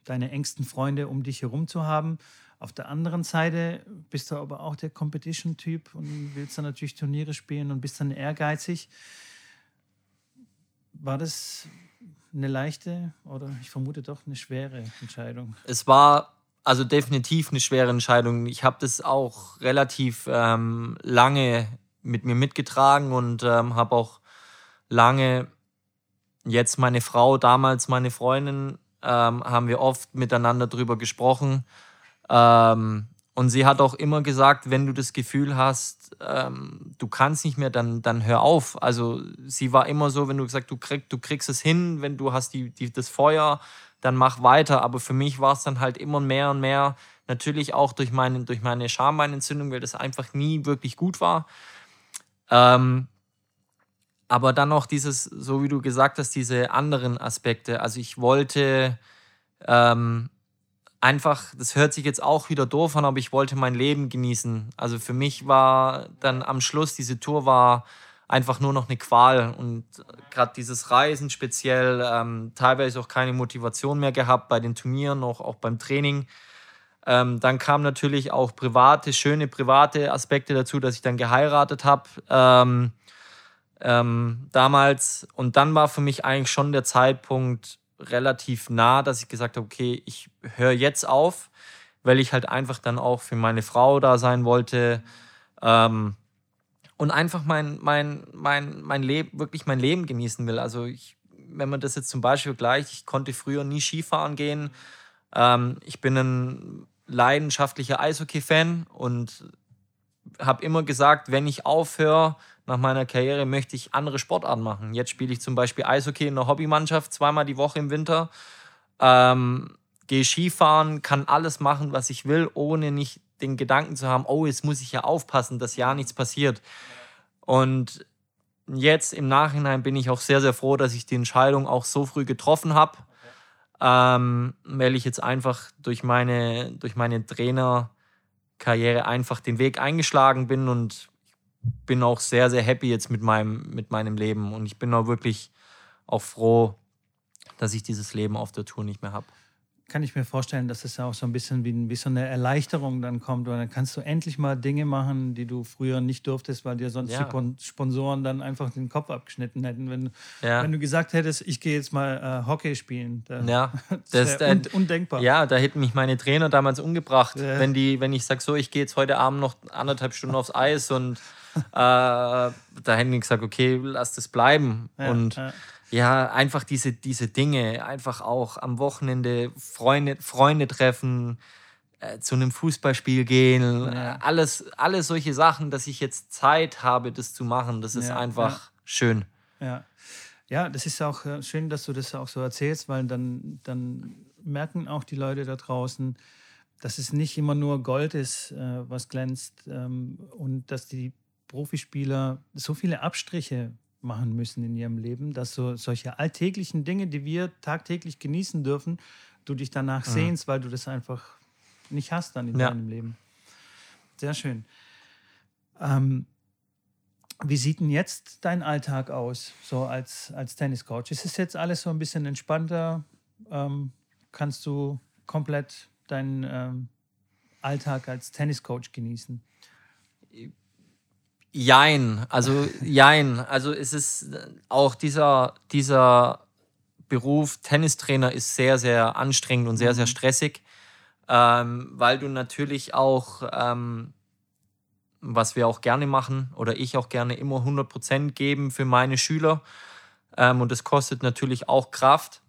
deine engsten Freunde um dich herum zu haben. Auf der anderen Seite bist du aber auch der Competition-Typ und willst dann natürlich Turniere spielen und bist dann ehrgeizig. War das eine leichte oder ich vermute doch eine schwere Entscheidung? Es war also definitiv eine schwere Entscheidung. Ich habe das auch relativ ähm, lange mit mir mitgetragen und ähm, habe auch lange jetzt meine Frau, damals meine Freundin, ähm, haben wir oft miteinander drüber gesprochen. Ähm, und sie hat auch immer gesagt, wenn du das Gefühl hast, ähm, du kannst nicht mehr, dann, dann hör auf. Also sie war immer so, wenn du gesagt, du, krieg, du kriegst es hin, wenn du hast die, die, das Feuer, dann mach weiter. Aber für mich war es dann halt immer mehr und mehr, natürlich auch durch meine, durch meine Schambeinentzündung, weil das einfach nie wirklich gut war. Ähm, aber dann noch dieses, so wie du gesagt hast, diese anderen Aspekte. Also ich wollte ähm, einfach, das hört sich jetzt auch wieder doof an, aber ich wollte mein Leben genießen. Also für mich war dann am Schluss, diese Tour war einfach nur noch eine Qual. Und gerade dieses Reisen speziell, ähm, teilweise auch keine Motivation mehr gehabt bei den Turnieren, auch, auch beim Training. Ähm, dann kamen natürlich auch private, schöne private Aspekte dazu, dass ich dann geheiratet habe. Ähm, ähm, damals. Und dann war für mich eigentlich schon der Zeitpunkt relativ nah, dass ich gesagt habe, okay, ich höre jetzt auf, weil ich halt einfach dann auch für meine Frau da sein wollte. Ähm, und einfach mein, mein, mein, mein Leben, wirklich mein Leben genießen will. Also ich, wenn man das jetzt zum Beispiel gleicht, ich konnte früher nie Skifahren gehen. Ähm, ich bin ein leidenschaftlicher Eishockey-Fan und habe immer gesagt, wenn ich aufhöre nach meiner Karriere, möchte ich andere Sportarten machen. Jetzt spiele ich zum Beispiel Eishockey in einer Hobbymannschaft zweimal die Woche im Winter. Ähm, gehe Skifahren, kann alles machen, was ich will, ohne nicht den Gedanken zu haben, oh, jetzt muss ich ja aufpassen, dass ja nichts passiert. Und jetzt im Nachhinein bin ich auch sehr, sehr froh, dass ich die Entscheidung auch so früh getroffen habe ähm, weil ich jetzt einfach durch meine, durch meine Trainerkarriere einfach den Weg eingeschlagen bin und bin auch sehr, sehr happy jetzt mit meinem, mit meinem Leben. Und ich bin auch wirklich auch froh, dass ich dieses Leben auf der Tour nicht mehr habe kann ich mir vorstellen, dass es auch so ein bisschen wie, wie so eine Erleichterung dann kommt. Und dann kannst du endlich mal Dinge machen, die du früher nicht durftest, weil dir sonst ja. die Sponsoren dann einfach den Kopf abgeschnitten hätten. Wenn, ja. wenn du gesagt hättest, ich gehe jetzt mal äh, Hockey spielen. Da, ja, das, das un undenkbar. Ja, da hätten mich meine Trainer damals umgebracht. Ja. Wenn, die, wenn ich sage, so, ich gehe jetzt heute Abend noch anderthalb Stunden aufs Eis und äh, da hätten die gesagt, okay, lass das bleiben. und ja, einfach diese, diese Dinge, einfach auch am Wochenende Freunde, Freunde treffen, äh, zu einem Fußballspiel gehen, ja. alles, alles solche Sachen, dass ich jetzt Zeit habe, das zu machen, das ist ja, einfach ja. schön. Ja. ja, das ist auch äh, schön, dass du das auch so erzählst, weil dann, dann merken auch die Leute da draußen, dass es nicht immer nur Gold ist, äh, was glänzt ähm, und dass die Profispieler so viele Abstriche machen müssen in ihrem Leben, dass so solche alltäglichen Dinge, die wir tagtäglich genießen dürfen, du dich danach mhm. sehnst, weil du das einfach nicht hast dann in ja. deinem Leben. Sehr schön. Ähm, wie sieht denn jetzt dein Alltag aus, so als, als Tenniscoach? Ist es jetzt alles so ein bisschen entspannter? Ähm, kannst du komplett deinen ähm, Alltag als Tenniscoach genießen? Jein, also jein. Also es ist auch dieser, dieser Beruf Tennistrainer ist sehr, sehr anstrengend und sehr, sehr mhm. stressig, ähm, weil du natürlich auch, ähm, was wir auch gerne machen oder ich auch gerne immer 100% geben für meine Schüler. Ähm, und das kostet natürlich auch Kraft.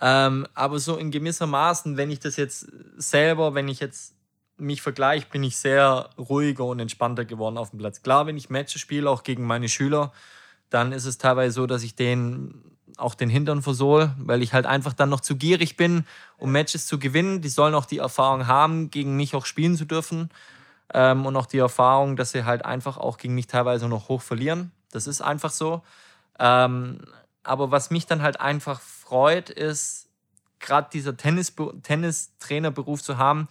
Ähm, aber so in gewisser Maßen, wenn ich das jetzt selber, wenn ich jetzt mich vergleicht, bin ich sehr ruhiger und entspannter geworden auf dem Platz. Klar, wenn ich Matches spiele, auch gegen meine Schüler, dann ist es teilweise so, dass ich denen auch den Hintern versohl, weil ich halt einfach dann noch zu gierig bin, um Matches zu gewinnen. Die sollen auch die Erfahrung haben, gegen mich auch spielen zu dürfen. Ähm, und auch die Erfahrung, dass sie halt einfach auch gegen mich teilweise noch hoch verlieren. Das ist einfach so. Ähm, aber was mich dann halt einfach freut, ist, gerade dieser Tennis Tennistrainerberuf zu haben,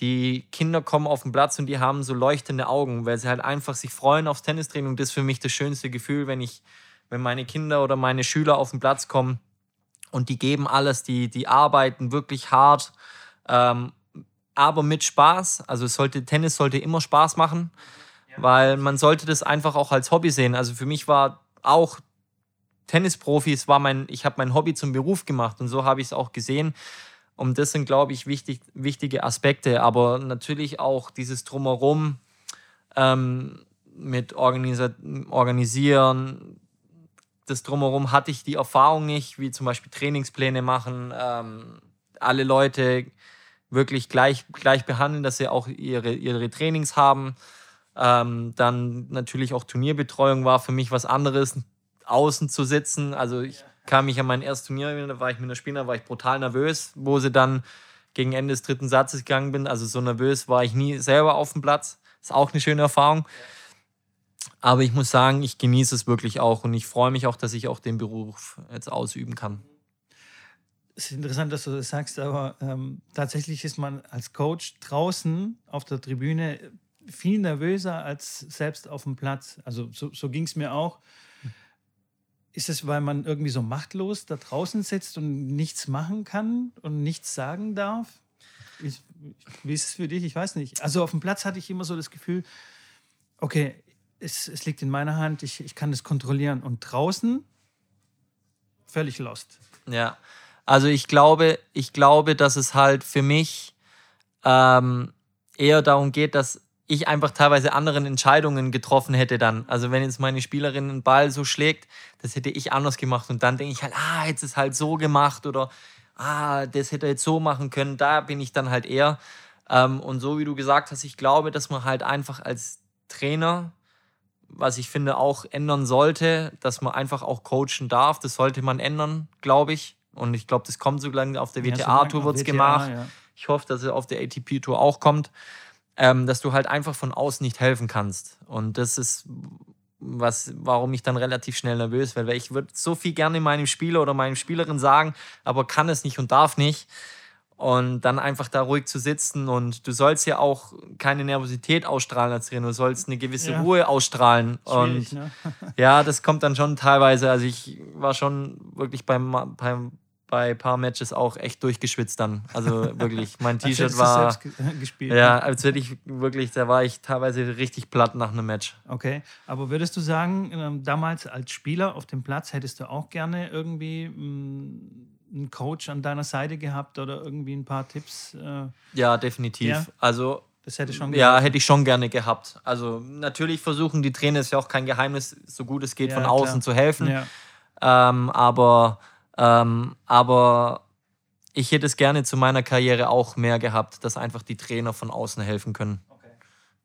die Kinder kommen auf den Platz und die haben so leuchtende Augen, weil sie halt einfach sich freuen aufs Tennistraining. Das ist für mich das schönste Gefühl, wenn ich, wenn meine Kinder oder meine Schüler auf den Platz kommen und die geben alles, die, die arbeiten wirklich hart, ähm, aber mit Spaß. Also sollte, Tennis sollte immer Spaß machen, ja. weil man sollte das einfach auch als Hobby sehen. Also für mich war auch Tennisprofi, es war mein, ich habe mein Hobby zum Beruf gemacht und so habe ich es auch gesehen. Und das sind, glaube ich, wichtig, wichtige Aspekte. Aber natürlich auch dieses Drumherum ähm, mit Organisieren. Das Drumherum hatte ich die Erfahrung nicht, wie zum Beispiel Trainingspläne machen, ähm, alle Leute wirklich gleich, gleich behandeln, dass sie auch ihre, ihre Trainings haben. Ähm, dann natürlich auch Turnierbetreuung war für mich was anderes, außen zu sitzen. Also ich kam ich an mein erstes Turnier, da war ich mit einer Spieler, war ich brutal nervös, wo sie dann gegen Ende des dritten Satzes gegangen bin. Also so nervös war ich nie selber auf dem Platz. Ist auch eine schöne Erfahrung. Aber ich muss sagen, ich genieße es wirklich auch und ich freue mich auch, dass ich auch den Beruf jetzt ausüben kann. Es ist interessant, dass du das sagst, aber ähm, tatsächlich ist man als Coach draußen auf der Tribüne viel nervöser als selbst auf dem Platz. Also so, so ging es mir auch. Ist es, weil man irgendwie so machtlos da draußen sitzt und nichts machen kann und nichts sagen darf? Ich, wie ist es für dich? Ich weiß nicht. Also auf dem Platz hatte ich immer so das Gefühl, okay, es, es liegt in meiner Hand, ich, ich kann das kontrollieren. Und draußen völlig lost. Ja, also ich glaube, ich glaube, dass es halt für mich ähm, eher darum geht, dass ich einfach teilweise anderen Entscheidungen getroffen hätte dann. Also wenn jetzt meine Spielerin einen Ball so schlägt, das hätte ich anders gemacht und dann denke ich halt, ah, jetzt ist halt so gemacht oder ah, das hätte er jetzt so machen können. Da bin ich dann halt eher. Ähm, und so wie du gesagt hast, ich glaube, dass man halt einfach als Trainer, was ich finde, auch ändern sollte, dass man einfach auch coachen darf. Das sollte man ändern, glaube ich. Und ich glaube, das kommt so lange auf der WTA-Tour wird es gemacht. Ja. Ich hoffe, dass es auf der ATP-Tour auch kommt ähm, dass du halt einfach von außen nicht helfen kannst. Und das ist was, warum ich dann relativ schnell nervös werde, weil ich würde so viel gerne meinem Spieler oder meinem Spielerin sagen, aber kann es nicht und darf nicht. Und dann einfach da ruhig zu sitzen und du sollst ja auch keine Nervosität ausstrahlen als Trainer, du sollst eine gewisse ja. Ruhe ausstrahlen. und ne? ja, das kommt dann schon teilweise. Also ich war schon wirklich beim, beim bei ein paar Matches auch echt durchgeschwitzt dann. Also wirklich, mein T-Shirt war. Gespielt, ja, ne? als hätte ich wirklich, da war ich teilweise richtig platt nach einem Match. Okay, aber würdest du sagen, ähm, damals als Spieler auf dem Platz hättest du auch gerne irgendwie mm, einen Coach an deiner Seite gehabt oder irgendwie ein paar Tipps? Äh? Ja, definitiv. Ja? Also das hätte schon Ja, hätte ich schon gerne gehabt. Also natürlich versuchen die Trainer, ist ja auch kein Geheimnis, so gut es geht, ja, von außen klar. zu helfen. Ja. Ähm, aber ähm, aber ich hätte es gerne zu meiner Karriere auch mehr gehabt, dass einfach die Trainer von außen helfen können. Okay.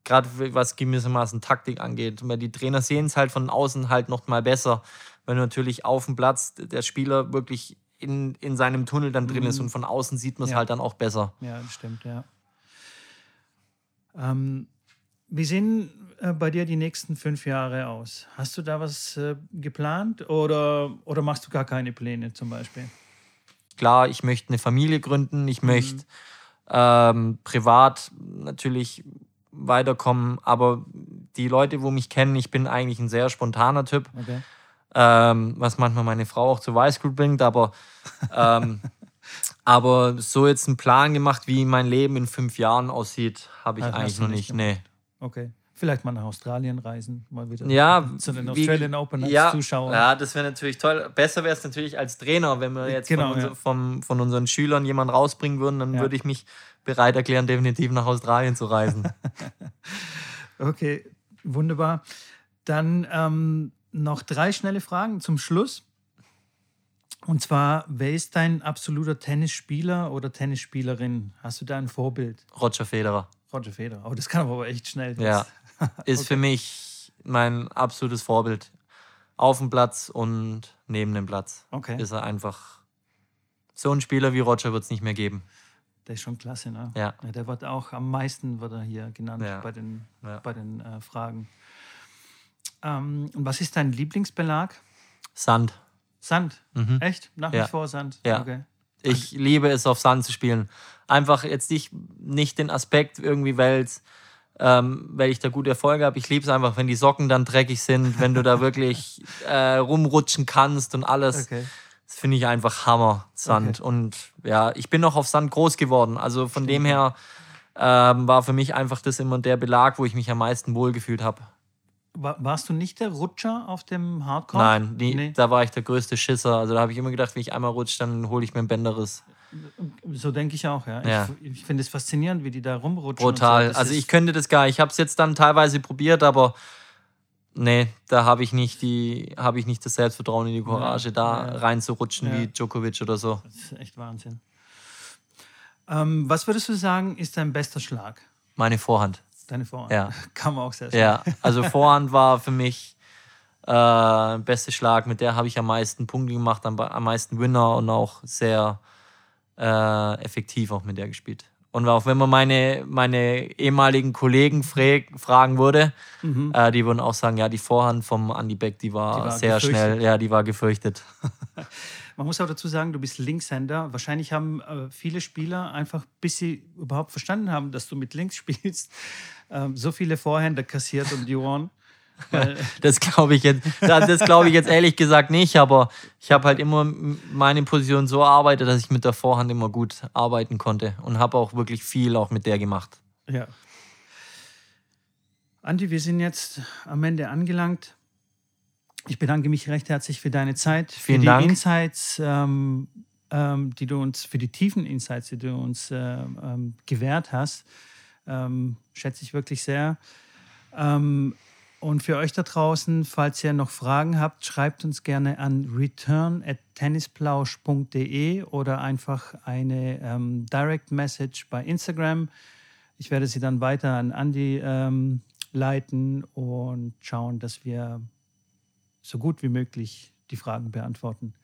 Gerade was gewissermaßen Taktik angeht. Weil die Trainer sehen es halt von außen halt noch mal besser. Wenn natürlich auf dem Platz der Spieler wirklich in, in seinem Tunnel dann drin mhm. ist und von außen sieht man es ja. halt dann auch besser. Ja, das stimmt, ja. Ähm, sehen äh, bei dir die nächsten fünf Jahre aus? Hast du da was äh, geplant oder, oder machst du gar keine Pläne zum Beispiel? Klar, ich möchte eine Familie gründen, ich mhm. möchte ähm, privat natürlich weiterkommen, aber die Leute, wo mich kennen, ich bin eigentlich ein sehr spontaner Typ, okay. ähm, was manchmal meine Frau auch zu Weißglut bringt, aber, ähm, aber so jetzt einen Plan gemacht, wie mein Leben in fünf Jahren aussieht, habe ich also eigentlich noch nicht. Nee. Okay. Vielleicht mal nach Australien reisen, mal wieder ja, zu den Australian Open als ja, Zuschauer. Ja, das wäre natürlich toll. Besser wäre es natürlich als Trainer, wenn wir jetzt genau, von, unser, ja. vom, von, unseren Schülern jemanden rausbringen würden, dann ja. würde ich mich bereit erklären, definitiv nach Australien zu reisen. okay, wunderbar. Dann ähm, noch drei schnelle Fragen zum Schluss. Und zwar, wer ist dein absoluter Tennisspieler oder Tennisspielerin? Hast du da ein Vorbild? Roger Federer. Roger Federer. Oh, das kann aber echt schnell. Ja, ist okay. für mich mein absolutes Vorbild. Auf dem Platz und neben dem Platz. Okay. Ist er einfach. So ein Spieler wie Roger wird es nicht mehr geben. Der ist schon klasse, ne? Ja. ja. Der wird auch am meisten wird er hier genannt ja. bei den, ja. bei den äh, Fragen. Ähm, und was ist dein Lieblingsbelag? Sand. Sand? Mhm. Echt? Nach wie vor Sand? Ja. Okay. Ich liebe es, auf Sand zu spielen. Einfach jetzt nicht, nicht den Aspekt irgendwie, weil ähm, weil ich da gute Erfolge habe. Ich liebe es einfach, wenn die Socken dann dreckig sind, wenn du da wirklich äh, rumrutschen kannst und alles. Okay. Das finde ich einfach Hammer, Sand. Okay. Und ja, ich bin noch auf Sand groß geworden. Also von dem her ähm, war für mich einfach das immer der Belag, wo ich mich am meisten wohlgefühlt habe. Warst du nicht der Rutscher auf dem Hardcore? Nein, die, nee. da war ich der größte Schisser. Also da habe ich immer gedacht, wenn ich einmal rutsche, dann hole ich mir einen Bänderriss. So denke ich auch, ja. ja. Ich, ich finde es faszinierend, wie die da rumrutschen. Brutal. So. Also ich könnte das gar nicht. Ich habe es jetzt dann teilweise probiert, aber nee, da habe ich nicht die, habe ich nicht das Selbstvertrauen in die Courage, ja, da ja. reinzurutschen wie Djokovic oder so. Das ist echt Wahnsinn. Ähm, was würdest du sagen, ist dein bester Schlag? Meine Vorhand. Deine Vorhand. Ja. Kann man auch sehr schön. Ja, also Vorhand war für mich äh, beste Schlag. Mit der habe ich am meisten Punkte gemacht, am, am meisten Winner und auch sehr äh, effektiv auch mit der gespielt. Und auch wenn man meine, meine ehemaligen Kollegen fragen würde, mhm. äh, die würden auch sagen, ja, die Vorhand vom Andy Beck, die war, die war sehr gefürchtet. schnell, ja, die war gefürchtet. Man muss auch dazu sagen, du bist Linkshänder. Wahrscheinlich haben äh, viele Spieler einfach, bis sie überhaupt verstanden haben, dass du mit links spielst, äh, so viele Vorhände kassiert um die Ohren. Das glaube ich jetzt, das glaube ich jetzt ehrlich gesagt nicht, aber ich habe halt immer meine Position so erarbeitet, dass ich mit der Vorhand immer gut arbeiten konnte und habe auch wirklich viel auch mit der gemacht. Ja. Andi, wir sind jetzt am Ende angelangt. Ich bedanke mich recht herzlich für deine Zeit, Vielen für die Dank. Insights, ähm, ähm, die du uns, für die tiefen Insights, die du uns äh, ähm, gewährt hast. Ähm, schätze ich wirklich sehr. Ähm, und für euch da draußen, falls ihr noch Fragen habt, schreibt uns gerne an return at tennisplausch.de oder einfach eine ähm, Direct Message bei Instagram. Ich werde sie dann weiter an Andy ähm, leiten und schauen, dass wir so gut wie möglich die Fragen beantworten.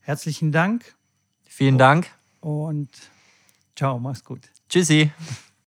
Herzlichen Dank. Vielen Dank. Und ciao, mach's gut. Tschüssi.